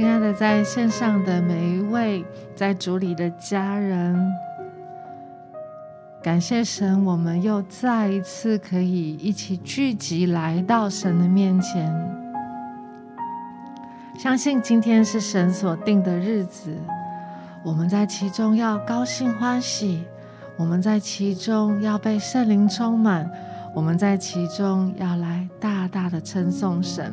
亲爱的，在线上的每一位在主里的家人，感谢神，我们又再一次可以一起聚集来到神的面前。相信今天是神所定的日子，我们在其中要高兴欢喜，我们在其中要被圣灵充满，我们在其中要来大大的称颂神。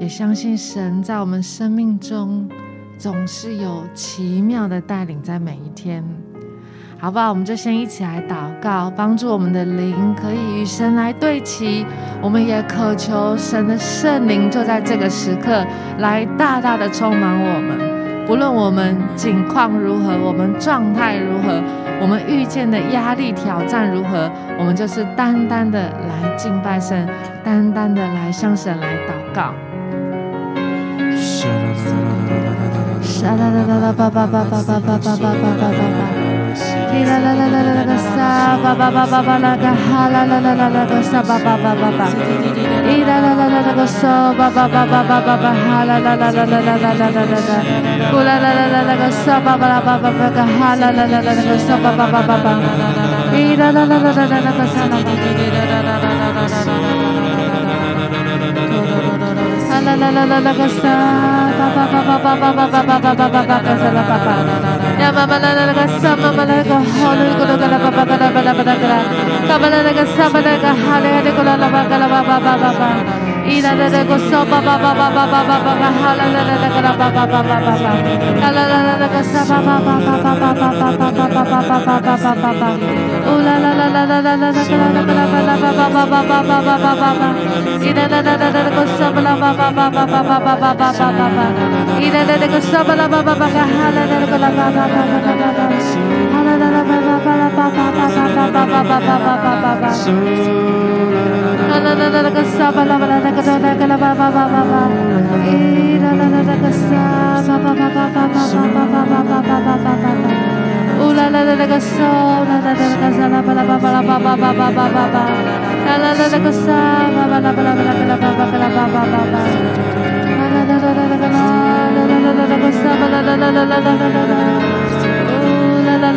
也相信神在我们生命中总是有奇妙的带领，在每一天，好不好？我们就先一起来祷告，帮助我们的灵可以与神来对齐。我们也渴求神的圣灵就在这个时刻来大大的充满我们，不论我们境况如何，我们状态如何，我们遇见的压力挑战如何，我们就是单单的来敬拜神，单单的来向神来祷告。沙啦啦啦啦吧吧吧吧吧吧吧吧吧吧 Holy 啦啦啦啦啦个沙，叭叭叭叭叭叭叭叭叭叭叭叭叭个沙啦叭叭，呀嘛嘛啦啦啦个沙嘛嘛啦个好哩个啦个啦叭叭个啦叭啦叭啦个啦，嘎巴啦那个沙巴那个哈哩哈哩个啦啦叭个啦叭叭叭叭叭，伊啦啦啦个沙叭叭叭叭叭叭叭叭个哈啦啦啦啦个啦叭叭叭叭叭叭，啦啦啦啦那个沙叭叭叭叭叭叭叭叭叭叭叭叭叭叭叭叭叭叭，呜啦啦 La la la la la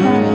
Soon.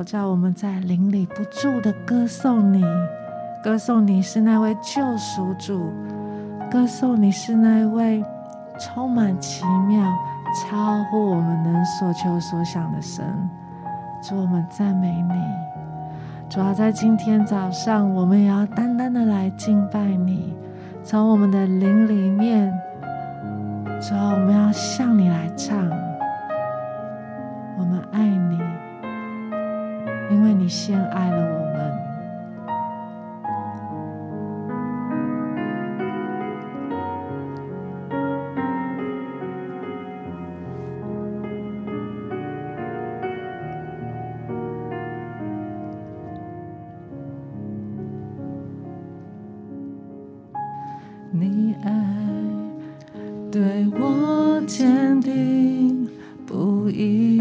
好叫我们在灵里不住的歌颂你，歌颂你是那位救赎主，歌颂你是那位充满奇妙、超乎我们能所求所想的神。主，我们赞美你。主要在今天早上，我们也要单单的来敬拜你，从我们的灵里面，主要我们要向你来唱，我们爱你，因为你先爱了我们。你爱对我坚定不移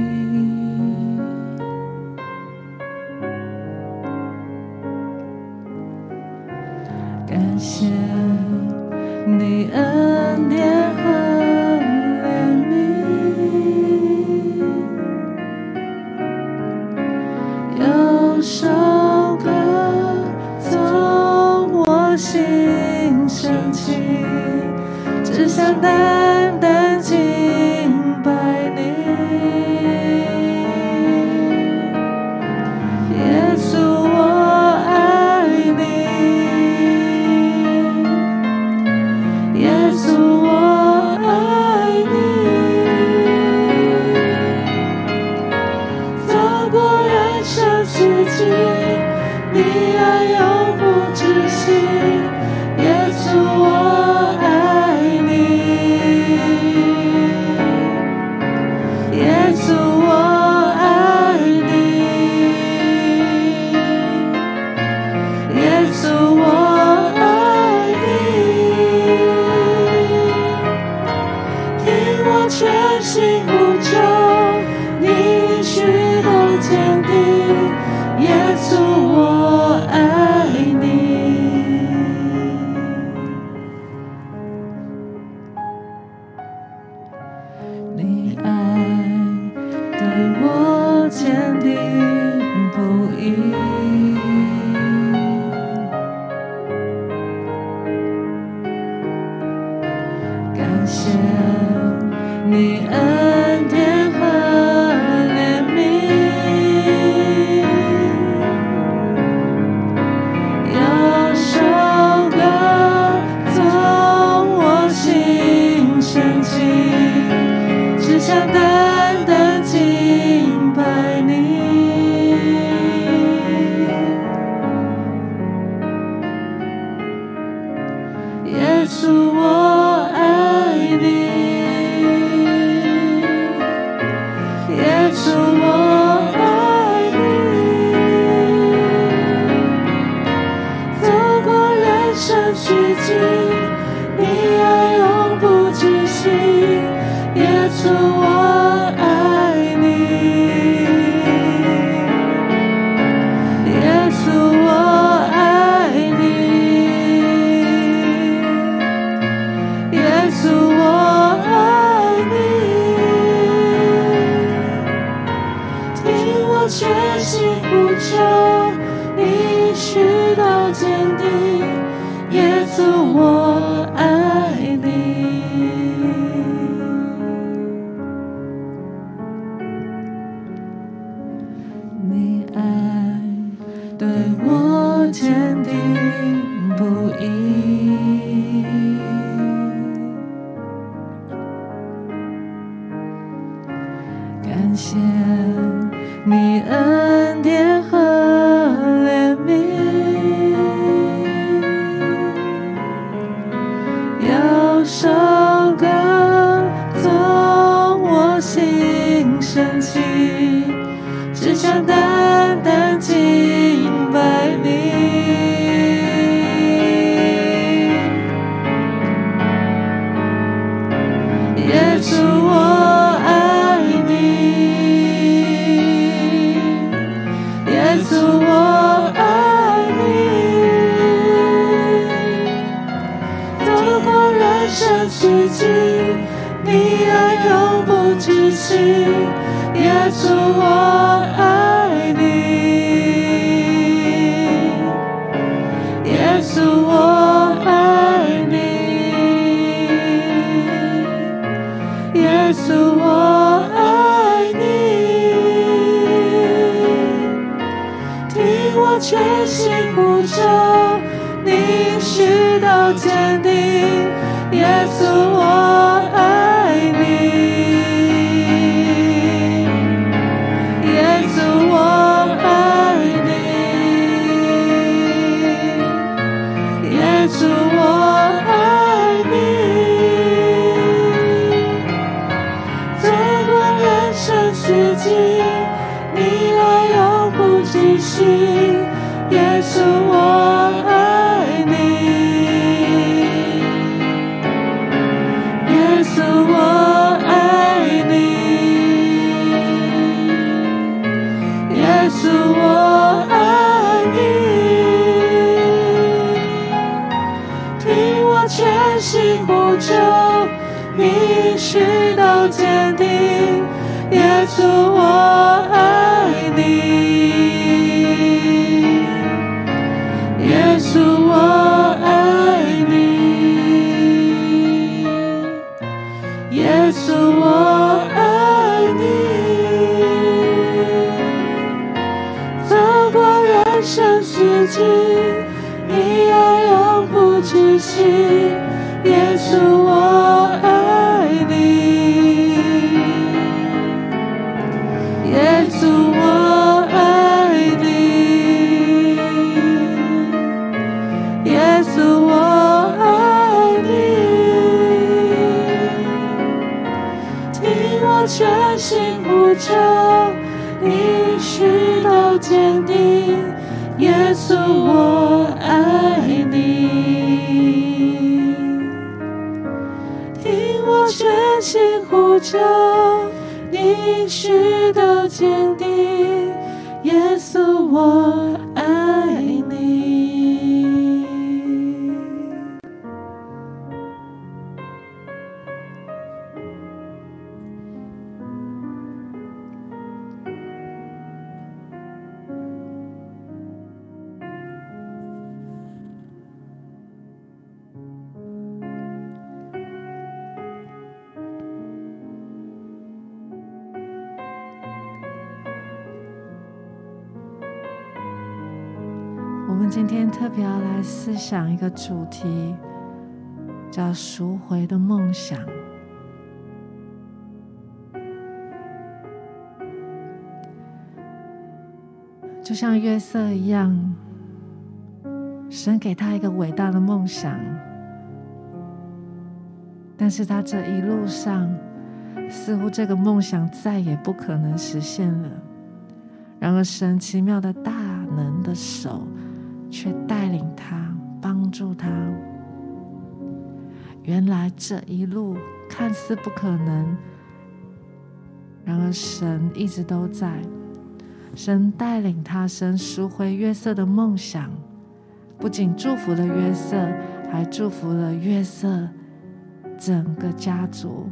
祢爱永不止息讲一个主题，叫赎回的梦想。就像约瑟一样，神给他一个伟大的梦想，但是他这一路上，似乎这个梦想再也不可能实现了。然而，神奇妙的大能的手。却带领他，帮助他。原来这一路看似不可能，然而神一直都在。神带领他，神赎回约瑟的梦想，不仅祝福了约瑟，还祝福了约瑟整个家族。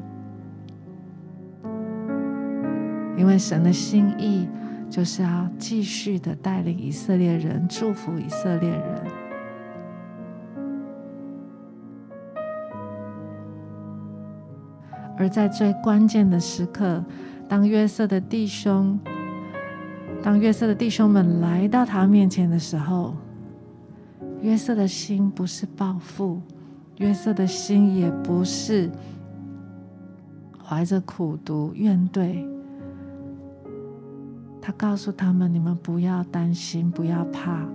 因为神的心意。就是要继续的带领以色列人，祝福以色列人。而在最关键的时刻，当约瑟的弟兄，当约瑟的弟兄们来到他面前的时候，约瑟的心不是报复，约瑟的心也不是怀着苦毒怨怼。他告诉他们：“你们不要担心，不要怕，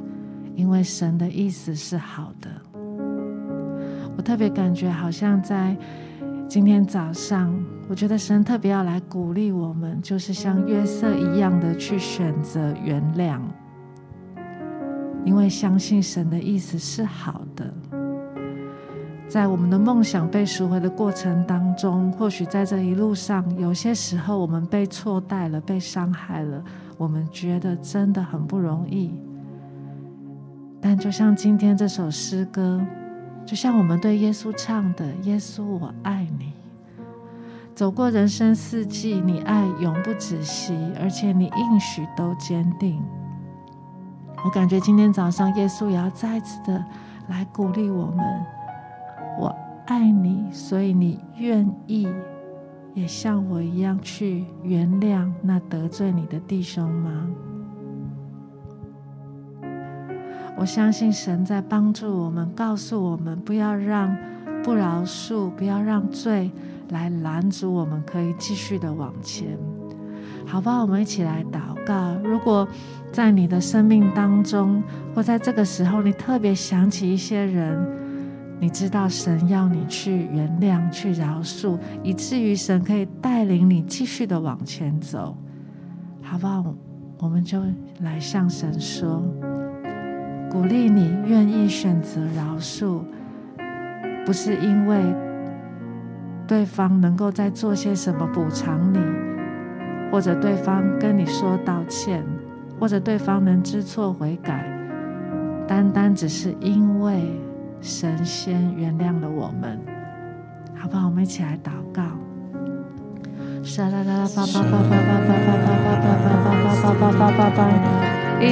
因为神的意思是好的。”我特别感觉，好像在今天早上，我觉得神特别要来鼓励我们，就是像约瑟一样的去选择原谅，因为相信神的意思是好的。在我们的梦想被赎回的过程当中，或许在这一路上，有些时候我们被错待了，被伤害了。我们觉得真的很不容易。但就像今天这首诗歌，就像我们对耶稣唱的：“耶稣，我爱你。”走过人生四季，你爱永不止息，而且你应许都坚定。我感觉今天早上耶稣也要再次的来鼓励我们：我爱你，所以你愿意也像我一样去原谅那得罪你的弟兄吗？我相信神在帮助我们，告诉我们不要让不饶恕，不要让罪来拦阻我们，可以继续的往前，好不好？我们一起来祷告。如果在你的生命当中，或在这个时候，你特别想起一些人，你知道神要你去原谅、去饶恕，以至于神可以带领你继续的往前走，好不好？我们就来向神说。鼓励你愿意选择饶恕，不是因为对方能够再做些什么补偿你，或者对方跟你说道歉，或者对方能知错悔改，单单只是因为神仙原谅了我们，好不好？我们一起来祷告。咿啦啦啦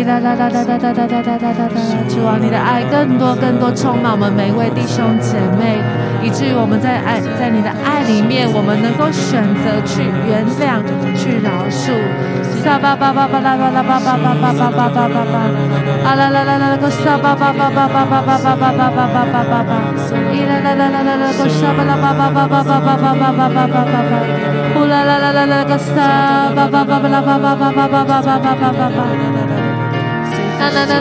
啦啦啦啦啦啦啦啦！主啊，你的爱更多更多充满我们每一位弟兄姐妹，以至于我们在爱在你的爱里面，我们能够选择去原谅、去饶恕。撒巴巴巴巴啦啦啦巴巴巴巴巴巴巴巴巴，啊啦啦啦啦个撒巴巴巴巴巴巴巴巴巴巴巴巴巴巴巴，咿啦啦啦啦啦啦个撒巴啦巴巴巴巴巴巴巴巴巴巴巴巴巴，呼啦啦啦啦啦个撒巴巴巴巴啦巴巴巴巴巴巴巴巴巴巴。Hallelujah.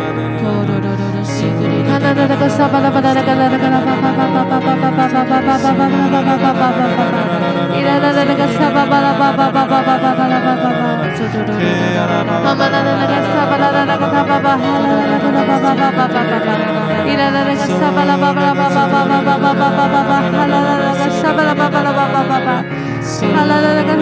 Baba Hallelujah.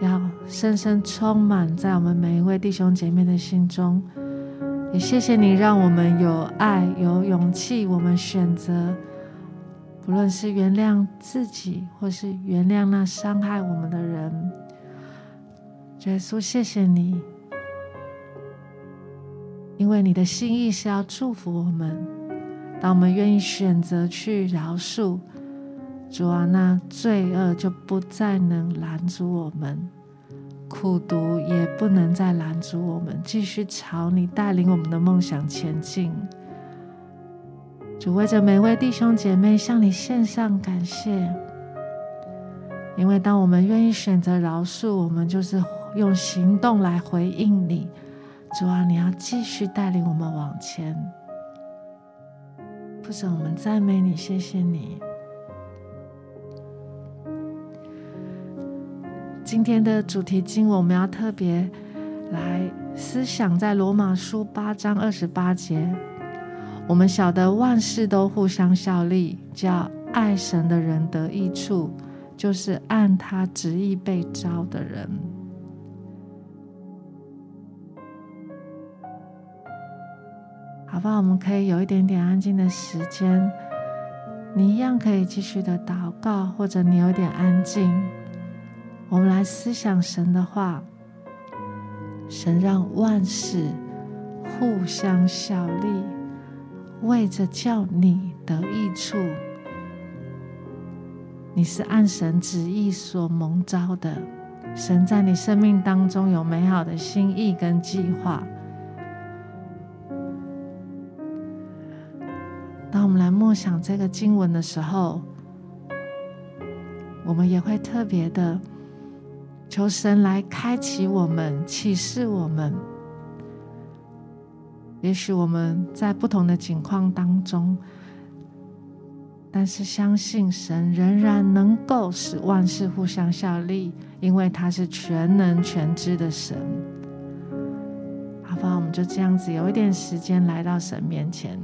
要深深充满在我们每一位弟兄姐妹的心中。也谢谢你，让我们有爱、有勇气。我们选择，不论是原谅自己，或是原谅那伤害我们的人。耶稣，谢谢你，因为你的心意是要祝福我们。当我们愿意选择去饶恕，主啊，那罪恶就不再能拦阻我们。苦毒也不能再拦阻我们继续朝你带领我们的梦想前进。主为着每位弟兄姐妹向你献上感谢，因为当我们愿意选择饶恕，我们就是用行动来回应你。主啊，你要继续带领我们往前。父神，我们赞美你，谢谢你。今天的主题经文，我们要特别来思想在罗马书八章二十八节，我们晓得万事都互相效力，叫爱神的人得益处，就是按他旨意被召的人。好吧，我们可以有一点点安静的时间，你一样可以继续的祷告，或者你有点安静，我们来思想神的话。神让万事互相效力，为着叫你得益处。你是按神旨意所蒙召的，神在你生命当中有美好的心意跟计划。当我们来默想这个经文的时候，我们也会特别的。求神来开启我们，启示我们。也许我们在不同的境况当中，但是相信神仍然能够使万事互相效力，因为他是全能全知的神。好吧，我们就这样子，有一点时间来到神面前。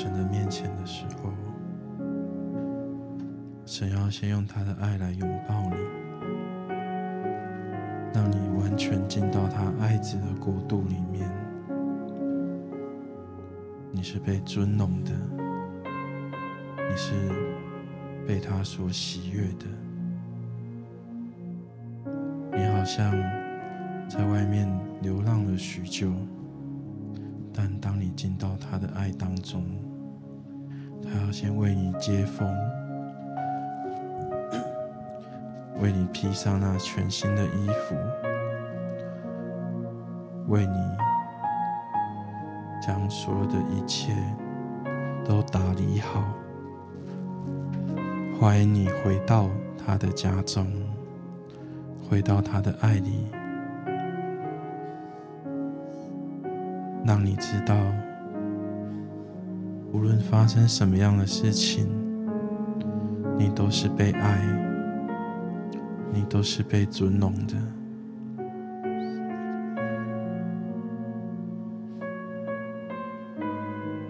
神的面前的时候，神要先用他的爱来拥抱你，让你完全进到他爱子的国度里面。你是被尊荣的，你是被他所喜悦的。你好像在外面流浪了许久，但当你进到他的爱当中，他要先为你接风，为你披上那全新的衣服，为你将所有的一切都打理好，欢迎你回到他的家中。回到他的爱里，让你知道，无论发生什么样的事情，你都是被爱，你都是被尊荣的。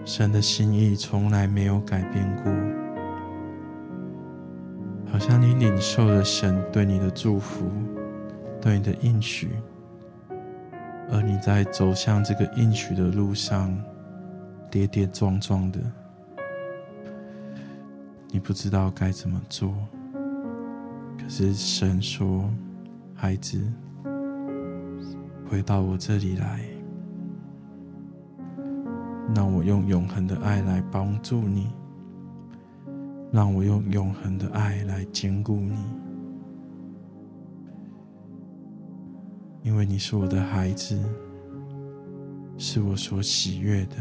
神的心意从来没有改变过，好像你领受了神对你的祝福。对你的应许，而你在走向这个应许的路上，跌跌撞撞的，你不知道该怎么做。可是神说：“孩子，回到我这里来，让我用永恒的爱来帮助你，让我用永恒的爱来坚固你。”因为你是我的孩子，是我所喜悦的。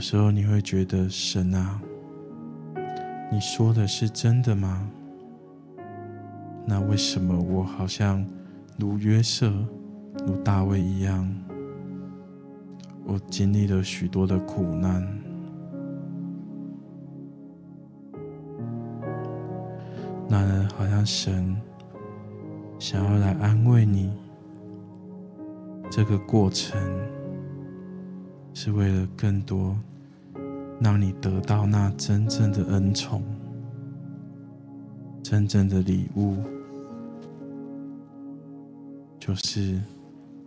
有时候你会觉得神啊，你说的是真的吗？那为什么我好像如约瑟、如大卫一样，我经历了许多的苦难？那人，好像神想要来安慰你，这个过程是为了更多让你得到那真正的恩宠、真正的礼物，就是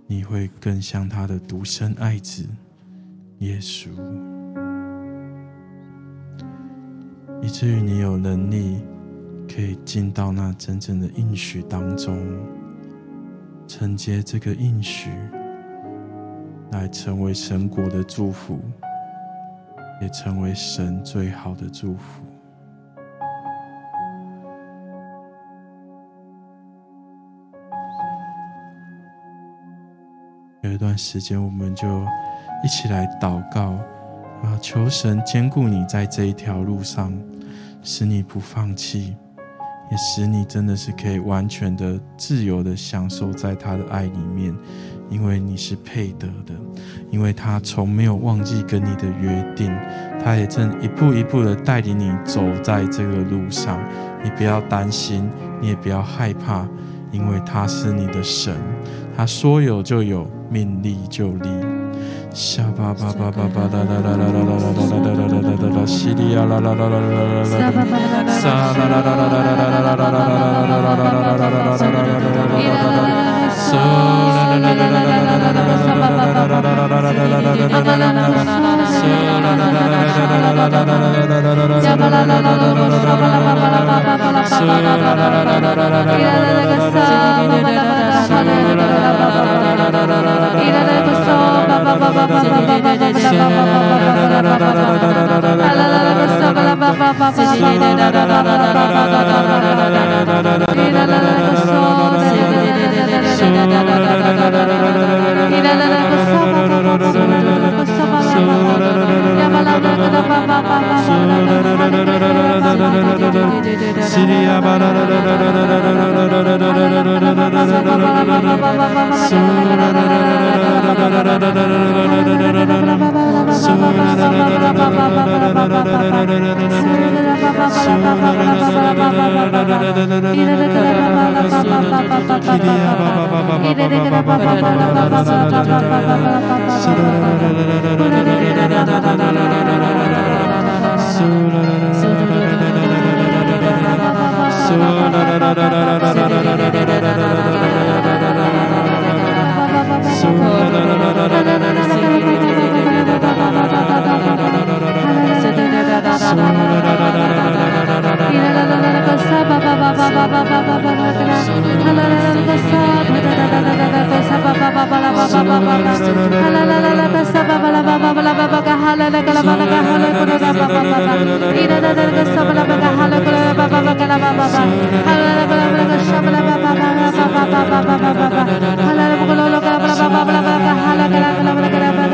你会更像他的独生爱子耶稣，以至于你有能力。可以进到那真正的应许当中，承接这个应许，来成为神国的祝福，也成为神最好的祝福。有一段时间，我们就一起来祷告，啊，求神坚固你在这一条路上，使你不放弃。也使你真的是可以完全的自由的享受在他的爱里面，因为你是配得的，因为他从没有忘记跟你的约定，他也正一步一步的带领你走在这个路上。你不要担心，你也不要害怕，因为他是你的神，他说有就有，命立就立。沙巴巴，西里亚，啦 Sous-titrage Sora Sura Hallelujah. Hala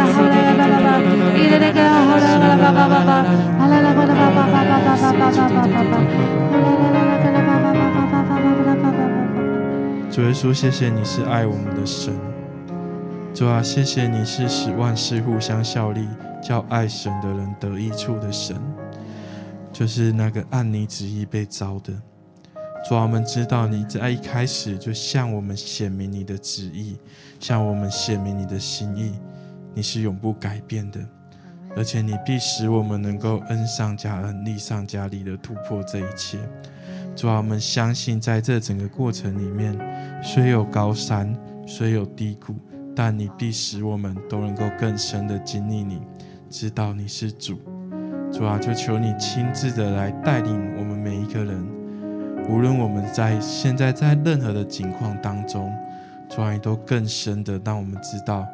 主耶稣，谢谢你是爱我们的神。主啊，谢谢你是使万事互相效力，叫爱神的人得益处的神，就是那个按你旨意被召的。主啊，我们知道你在一开始就向我们显明你的旨意，向我们显明你的心意，你是永不改变的，而且你必使我们能够恩上加恩，利上加利的突破这一切。主啊，我们相信在这整个过程里面，虽有高山，虽有低谷，但你必使我们都能够更深的经历你，知道你是主。主啊，就求你亲自的来带领我们每一个人，无论我们在现在在任何的境况当中，主啊，你都更深的让我们知道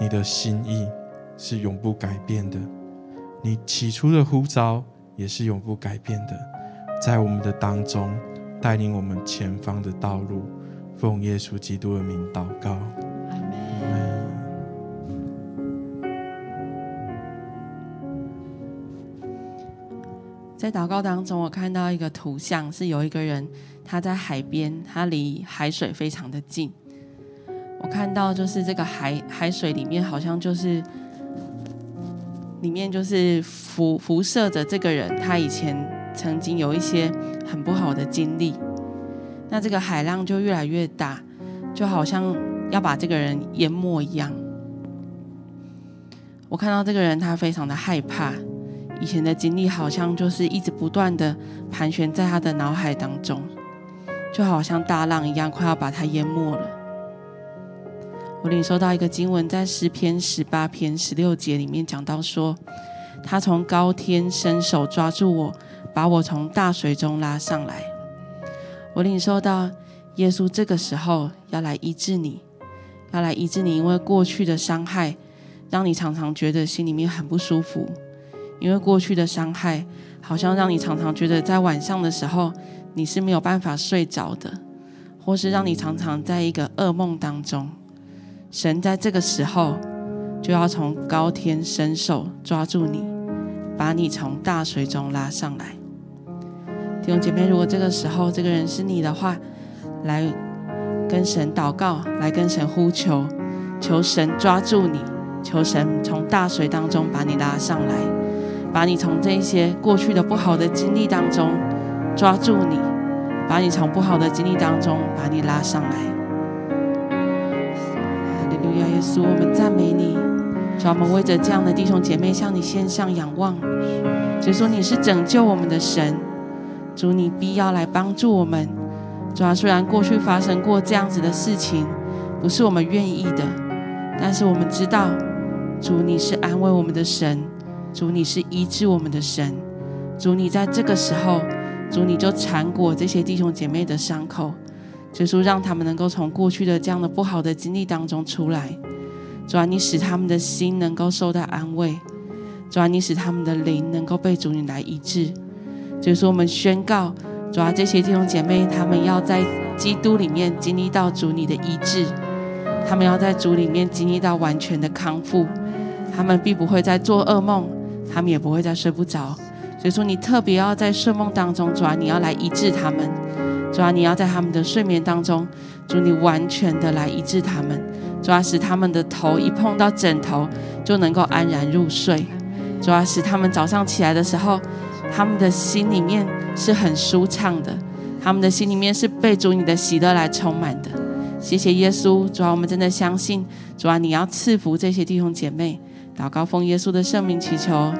你的心意是永不改变的，你起初的呼召也是永不改变的。在我们的当中，带领我们前方的道路，奉耶稣基督的名祷告。在祷告当中，我看到一个图像，是有一个人他在海边，他离海水非常的近。我看到就是这个海海水里面，好像就是里面就是辐辐射着这个人，他以前。曾经有一些很不好的经历，那这个海浪就越来越大，就好像要把这个人淹没一样。我看到这个人，他非常的害怕，以前的经历好像就是一直不断的盘旋在他的脑海当中，就好像大浪一样，快要把他淹没了。我领受到一个经文，在诗篇十八篇十六节里面讲到说，他从高天伸手抓住我。把我从大水中拉上来，我领受到耶稣这个时候要来医治你，要来医治你，因为过去的伤害让你常常觉得心里面很不舒服，因为过去的伤害好像让你常常觉得在晚上的时候你是没有办法睡着的，或是让你常常在一个噩梦当中。神在这个时候就要从高天伸手抓住你，把你从大水中拉上来。弟兄姐妹，如果这个时候这个人是你的话，来跟神祷告，来跟神呼求，求神抓住你，求神从大水当中把你拉上来，把你从这些过去的不好的经历当中抓住你，把你从不好的经历当中把你拉上来。路亚，耶稣，我们赞美你，主，我们为着这样的弟兄姐妹向你献上仰望，就说你是拯救我们的神。主，你必要来帮助我们。主啊，虽然过去发生过这样子的事情，不是我们愿意的，但是我们知道，主你是安慰我们的神，主你是医治我们的神，主你在这个时候，主你就缠裹这些弟兄姐妹的伤口，就是让他们能够从过去的这样的不好的经历当中出来。主啊，你使他们的心能够受到安慰，主啊，你使他们的灵能够被主你来医治。就是说，我们宣告，主啊，这些弟兄姐妹，他们要在基督里面经历到主你的医治，他们要在主里面经历到完全的康复，他们并不会再做噩梦，他们也不会再睡不着。所以说，你特别要在睡梦当中，主啊，你要来医治他们，主啊，你要在他们的睡眠当中，主你完全的来医治他们，主啊，使他们的头一碰到枕头就能够安然入睡，主啊，使他们早上起来的时候。他们的心里面是很舒畅的，他们的心里面是被主你的喜乐来充满的。谢谢耶稣，主啊，我们真的相信，主啊，你要赐福这些弟兄姐妹。祷告奉耶稣的圣名祈求，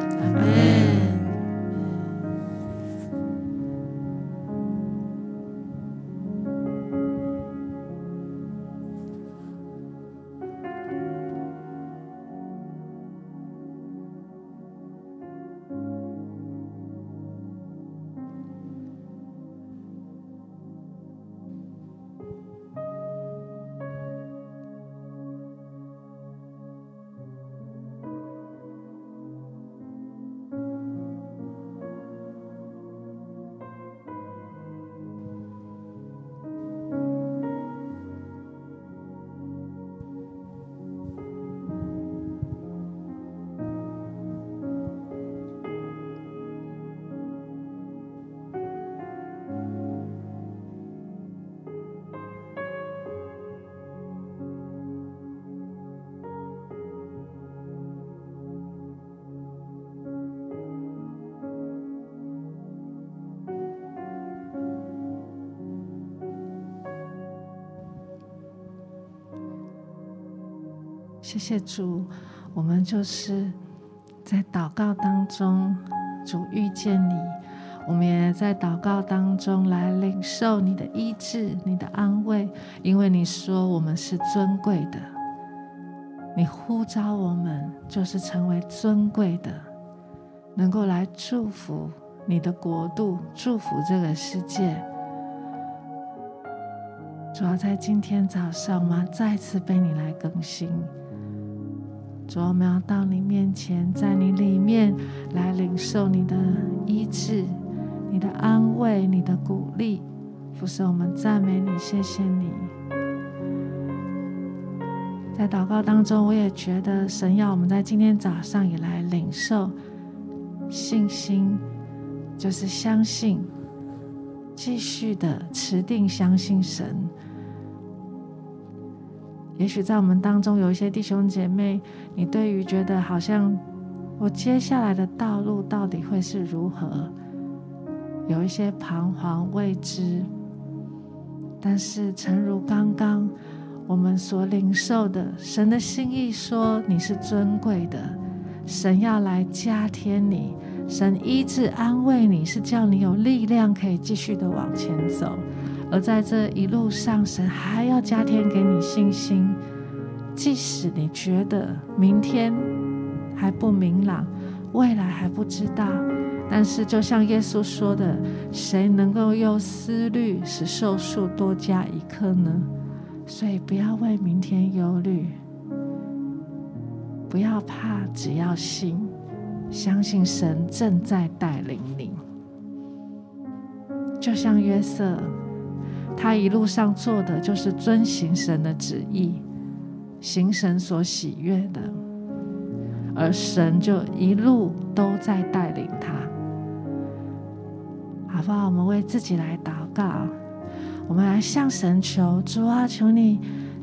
谢谢主，我们就是在祷告当中，主遇见你，我们也在祷告当中来领受你的医治、你的安慰，因为你说我们是尊贵的，你呼召我们就是成为尊贵的，能够来祝福你的国度，祝福这个世界。主要在今天早上，我们要再次被你来更新。主，我们要到你面前，在你里面来领受你的医治、你的安慰、你的鼓励。父神，我们赞美你，谢谢你。在祷告当中，我也觉得神要我们在今天早上也来领受信心，就是相信，继续的持定相信神。也许在我们当中有一些弟兄姐妹，你对于觉得好像我接下来的道路到底会是如何，有一些彷徨未知。但是，诚如刚刚我们所领受的，神的心意说你是尊贵的，神要来加添你，神医治安慰你，是叫你有力量可以继续的往前走。而在这一路上，神还要加添给你信心。即使你觉得明天还不明朗，未来还不知道，但是就像耶稣说的：“谁能够用思虑使寿数多加一刻呢？”所以不要为明天忧虑，不要怕，只要信，相信神正在带领你。就像约瑟。他一路上做的就是遵行神的旨意，行神所喜悦的，而神就一路都在带领他。好不好？我们为自己来祷告，我们来向神求主啊，求你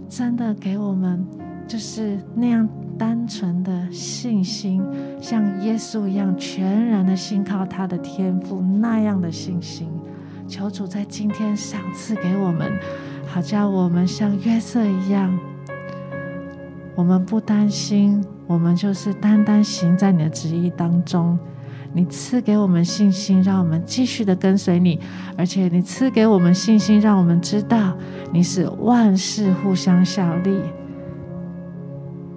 真的给我们就是那样单纯的信心，像耶稣一样全然的信靠他的天赋那样的信心。求主在今天赏赐给我们，好叫我们像约瑟一样，我们不担心，我们就是单单行在你的旨意当中。你赐给我们信心，让我们继续的跟随你，而且你赐给我们信心，让我们知道你是万事互相效力，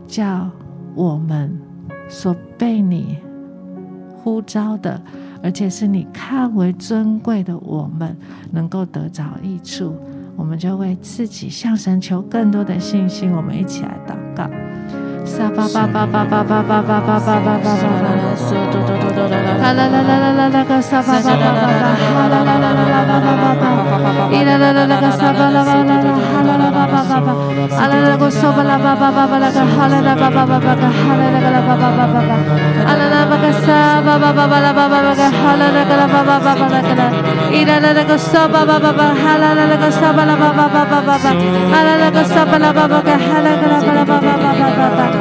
叫我们所被你呼召的。而且是你看为尊贵的，我们能够得着益处，我们就为自己向神求更多的信心。我们一起来祷告。Hallelujah.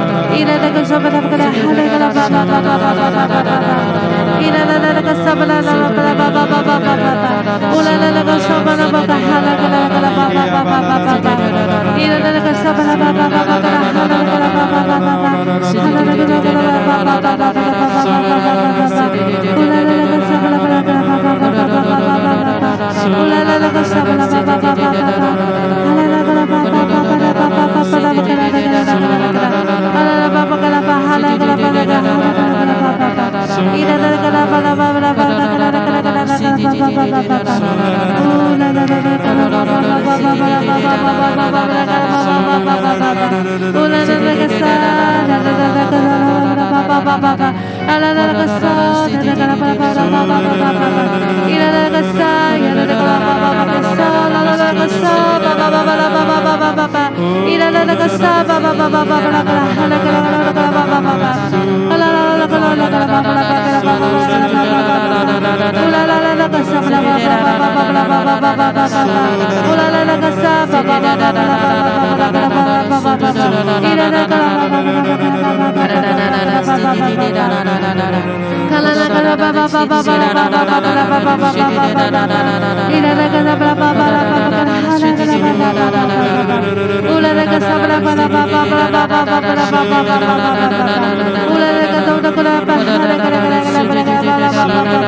Ooh la la la, Ooh, Ooh la la la la Ula 啦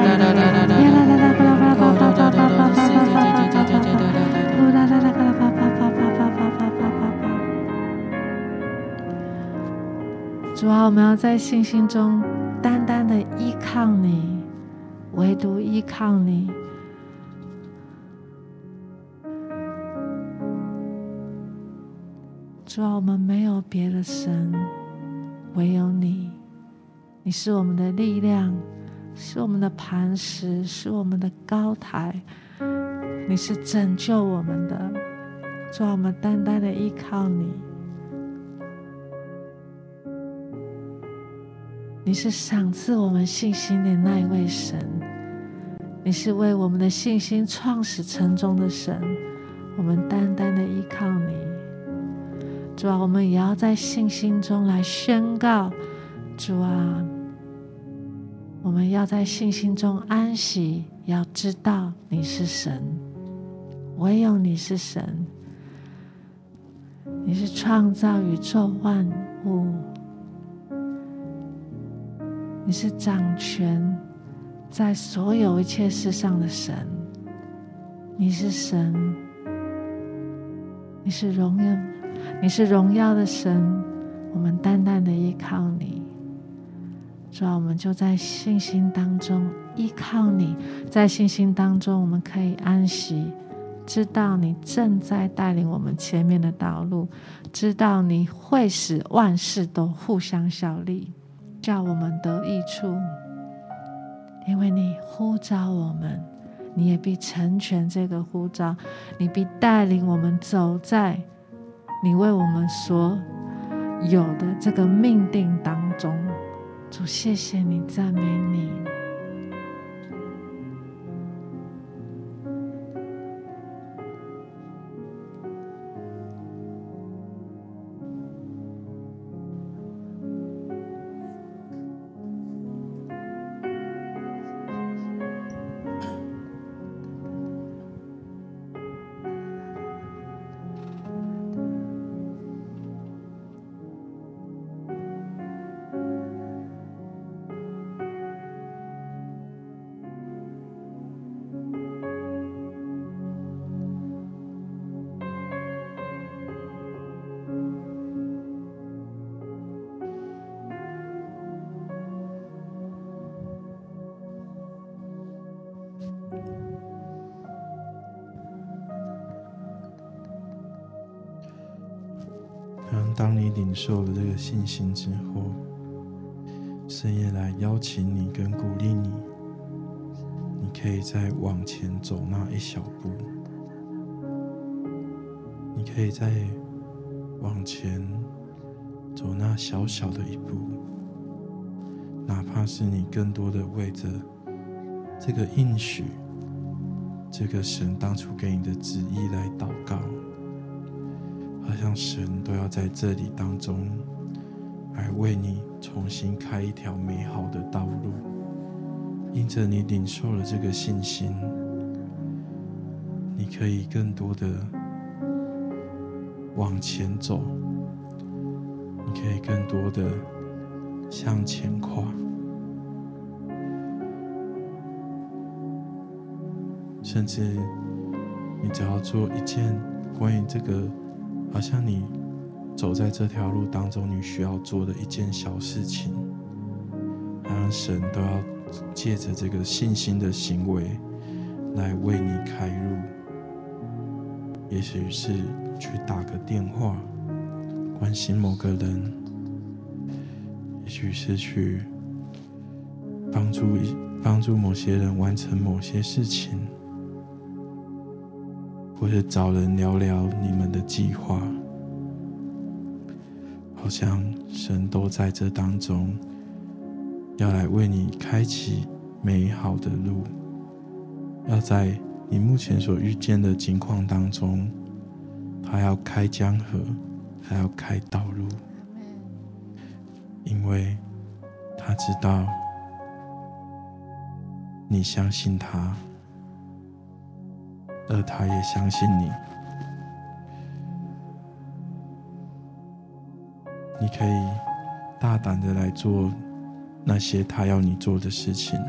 在信心中单单的依靠你，唯独依靠你。主啊，我们没有别的神，唯有你。你是我们的力量，是我们的磐石，是我们的高台。你是拯救我们的。主啊，我们单单的依靠你。你是赏赐我们信心的那一位神，你是为我们的信心创始成终的神，我们单单的依靠你。主啊，我们也要在信心中来宣告，主啊，我们要在信心中安息，要知道你是神，唯有你是神，你是创造宇宙万物。你是掌权在所有一切事上的神，你是神，你是荣耀，你是荣耀的神，我们淡淡的依靠你。主啊，我们就在信心当中依靠你，在信心当中我们可以安息，知道你正在带领我们前面的道路，知道你会使万事都互相效力。叫我们得益处，因为你呼召我们，你也必成全这个呼召，你必带领我们走在你为我们所有的这个命定当中。主，谢谢你，赞美你。领受了这个信心之后，深夜来邀请你跟鼓励你，你可以再往前走那一小步，你可以再往前走那小小的一步，哪怕是你更多的为着这个应许，这个神当初给你的旨意来祷告，好像神都要在这里当中来为你重新开一条美好的道路。因着你领受了这个信心，你可以更多的往前走，你可以更多的向前跨。甚至，你只要做一件关于这个，好像你走在这条路当中，你需要做的一件小事情，好像神都要借着这个信心的行为来为你开路。也许是去打个电话关心某个人，也许是去帮助一帮助某些人完成某些事情。或者找人聊聊你们的计划，好像神都在这当中，要来为你开启美好的路，要在你目前所遇见的情况当中，他要开江河，他要开道路，因为他知道你相信他。而他也相信你，你可以大胆的来做那些他要你做的事情。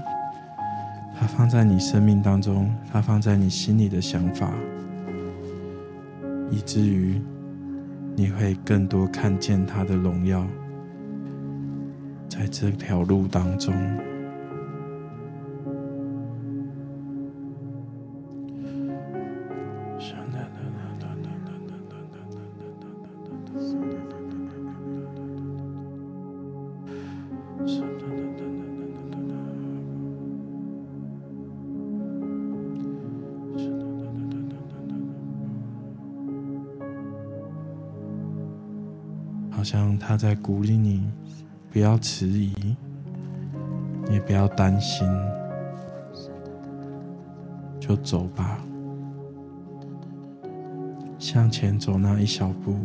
他放在你生命当中，他放在你心里的想法，以至于你会更多看见他的荣耀，在这条路当中。在鼓励你，不要迟疑，也不要担心，就走吧，向前走那一小步，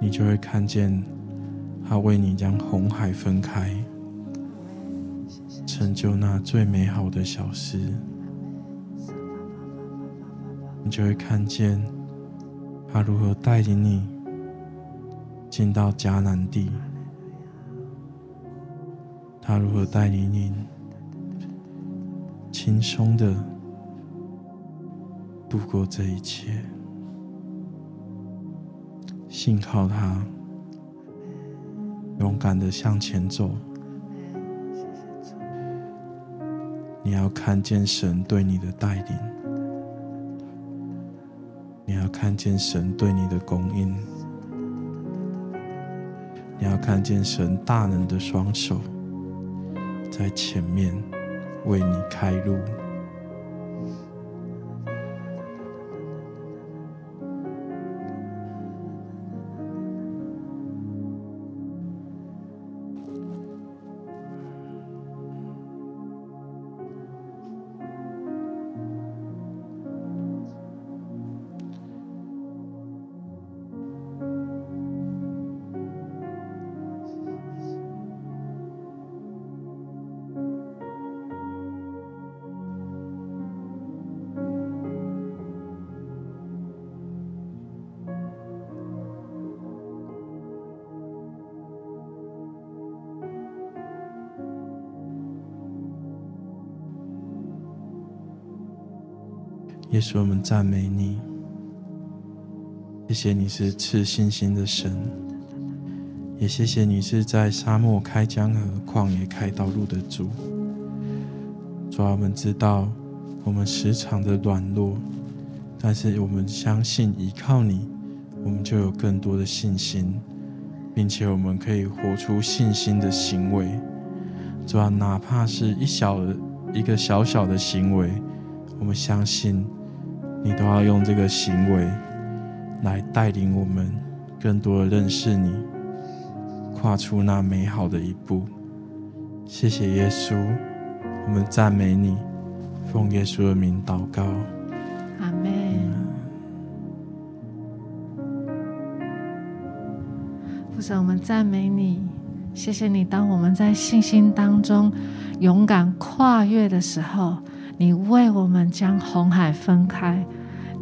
你就会看见他为你将红海分开，成就那最美好的小事，你就会看见他如何带领你。进到迦南地，他如何带领你轻松的度过这一切？信靠他，勇敢的向前走。你要看见神对你的带领，你要看见神对你的供应。看见神大能的双手在前面为你开路。耶稣，我们赞美你，谢谢你是赐信心的神，也谢谢你是在沙漠开江河、旷野开道路的主。主啊，我们知道我们时常的软弱，但是我们相信依靠你，我们就有更多的信心，并且我们可以活出信心的行为。主啊，哪怕是一小一个小小的行为，我们相信。你都要用这个行为来带领我们更多的认识你，跨出那美好的一步。谢谢耶稣，我们赞美你，奉耶稣的名祷告，阿门。父神，我们赞美你，谢谢你。当我们在信心当中勇敢跨越的时候，你为我们将红海分开，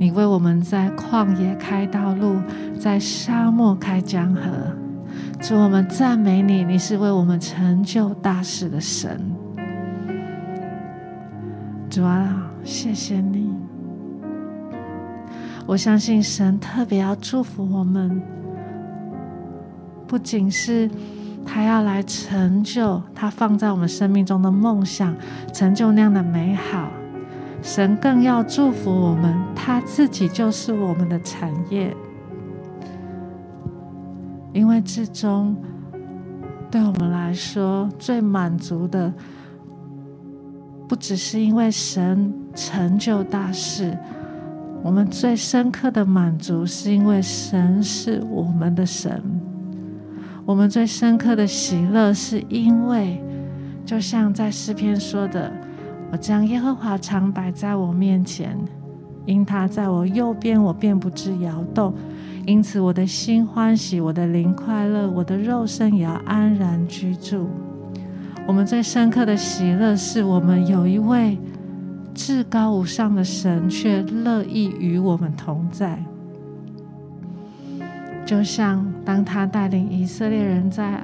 你为我们在旷野开道路，在沙漠开江河。主，我们赞美你，你是为我们成就大事的神。主啊，谢谢你。我相信神特别要祝福我们，不仅是他要来成就他放在我们生命中的梦想，成就那样的美好，神更要祝福我们，他自己就是我们的产业。因为至终，对我们来说最满足的，不只是因为神成就大事，我们最深刻的满足是因为神是我们的神。我们最深刻的喜乐是因为，就像在诗篇说的：“我将耶和华常摆在我面前，因他在我右边，我便不致摇动。”因此，我的心欢喜，我的灵快乐，我的肉身也要安然居住。我们最深刻的喜乐，是我们有一位至高无上的神，却乐意与我们同在。就像当他带领以色列人在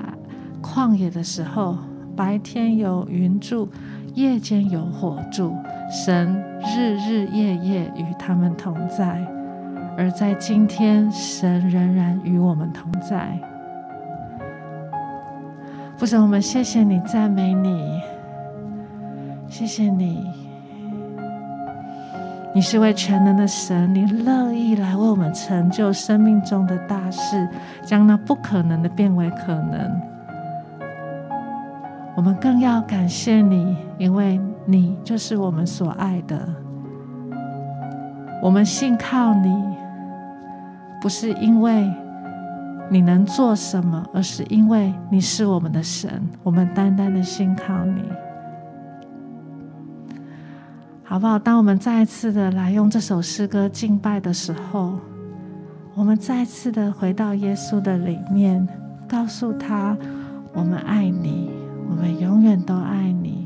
旷野的时候，白天有云柱，夜间有火柱，神日日夜夜与他们同在。而在今天，神仍然与我们同在。父神，我们谢谢你，赞美你，谢谢你。你是位全能的神，你乐意来为我们成就生命中的大事，将那不可能的变为可能。我们更要感谢你，因为你就是我们所爱的。我们信靠你。不是因为你能做什么，而是因为你是我们的神，我们单单的信靠你，好不好？当我们再一次的来用这首诗歌敬拜的时候，我们再次的回到耶稣的里面，告诉他：我们爱你，我们永远都爱你。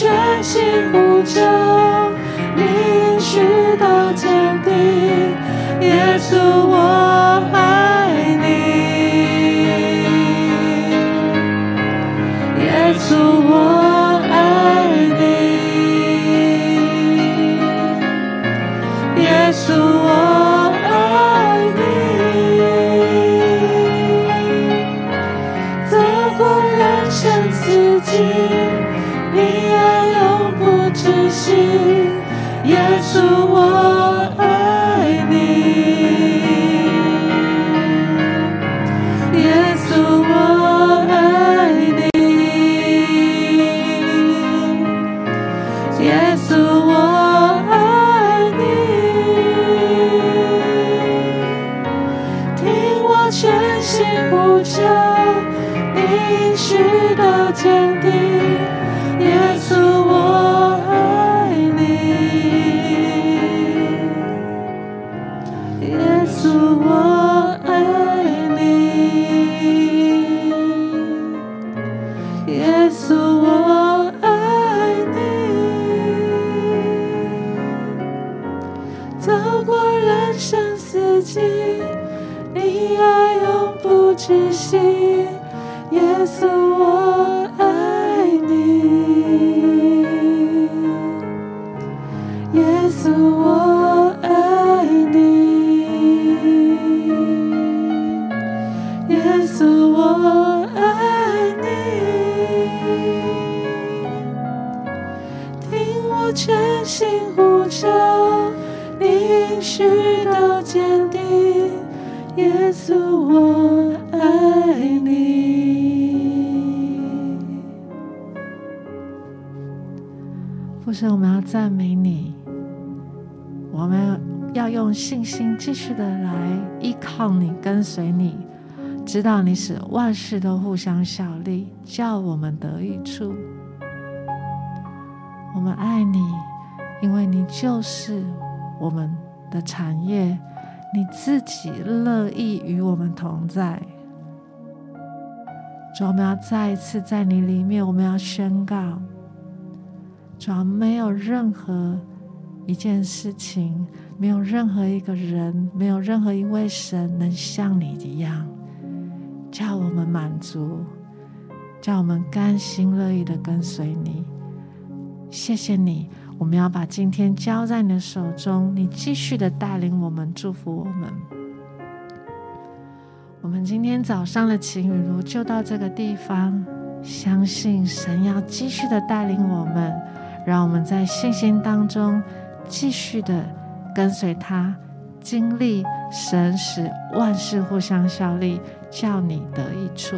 try. 许都坚定，耶稣我爱你。父神，我们要赞美你，我们要用信心继续的来依靠你、跟随你，直到你使万事都互相效力，叫我们得益处。我们爱你，因为你就是我们。的产业，你自己乐意与我们同在。主，我们要再一次在你里面，我们要宣告：主，没有任何一件事情。没有任何一个人，没有任何一位神能像你一样，叫我们满足，叫我们甘心乐意的跟随你。谢谢你，我们要把今天交在你的手中，你继续的带领我们，祝福我们。我们今天早上的晴雨如就到这个地方，相信神要继续的带领我们，让我们在信心当中继续的。跟随他，经历神使万事互相效力，叫你得益处。